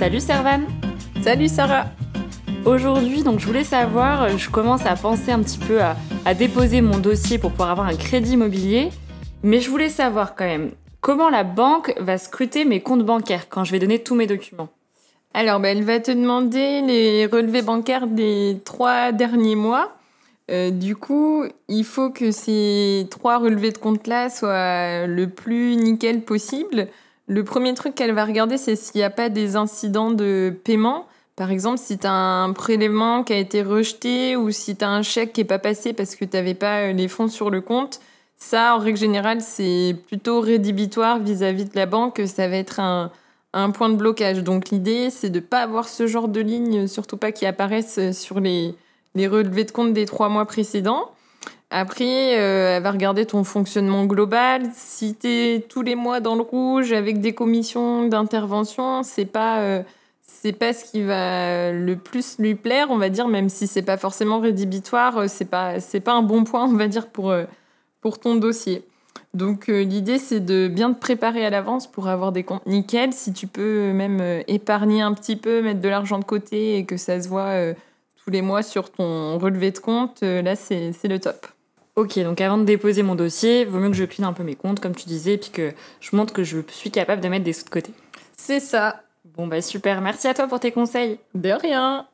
Salut Servan Salut Sarah Aujourd'hui, donc je voulais savoir, je commence à penser un petit peu à, à déposer mon dossier pour pouvoir avoir un crédit immobilier, mais je voulais savoir quand même comment la banque va scruter mes comptes bancaires quand je vais donner tous mes documents? Alors, bah, elle va te demander les relevés bancaires des trois derniers mois. Euh, du coup, il faut que ces trois relevés de compte-là soient le plus nickel possible. Le premier truc qu'elle va regarder, c'est s'il n'y a pas des incidents de paiement. Par exemple, si tu as un prélèvement qui a été rejeté ou si tu as un chèque qui n'est pas passé parce que tu n'avais pas euh, les fonds sur le compte, ça, en règle générale, c'est plutôt rédhibitoire vis-à-vis de la banque. Ça va être un, point de blocage. Donc l'idée, c'est de ne pas avoir ce genre de ligne, surtout pas qui apparaissent sur les, les relevés de compte des trois mois précédents. Après, euh, elle va regarder ton fonctionnement global. Si tu es tous les mois dans le rouge avec des commissions d'intervention, c'est pas euh, c'est pas ce qui va le plus lui plaire, on va dire, même si c'est pas forcément rédhibitoire, euh, c'est pas c'est pas un bon point, on va dire pour pour ton dossier. Donc l'idée c'est de bien te préparer à l'avance pour avoir des comptes nickel. Si tu peux même épargner un petit peu, mettre de l'argent de côté et que ça se voit tous les mois sur ton relevé de compte, là c'est le top. Ok, donc avant de déposer mon dossier, vaut mieux que je clean un peu mes comptes, comme tu disais, puis que je montre que je suis capable de mettre des sous de côté. C'est ça. Bon bah super, merci à toi pour tes conseils. De rien.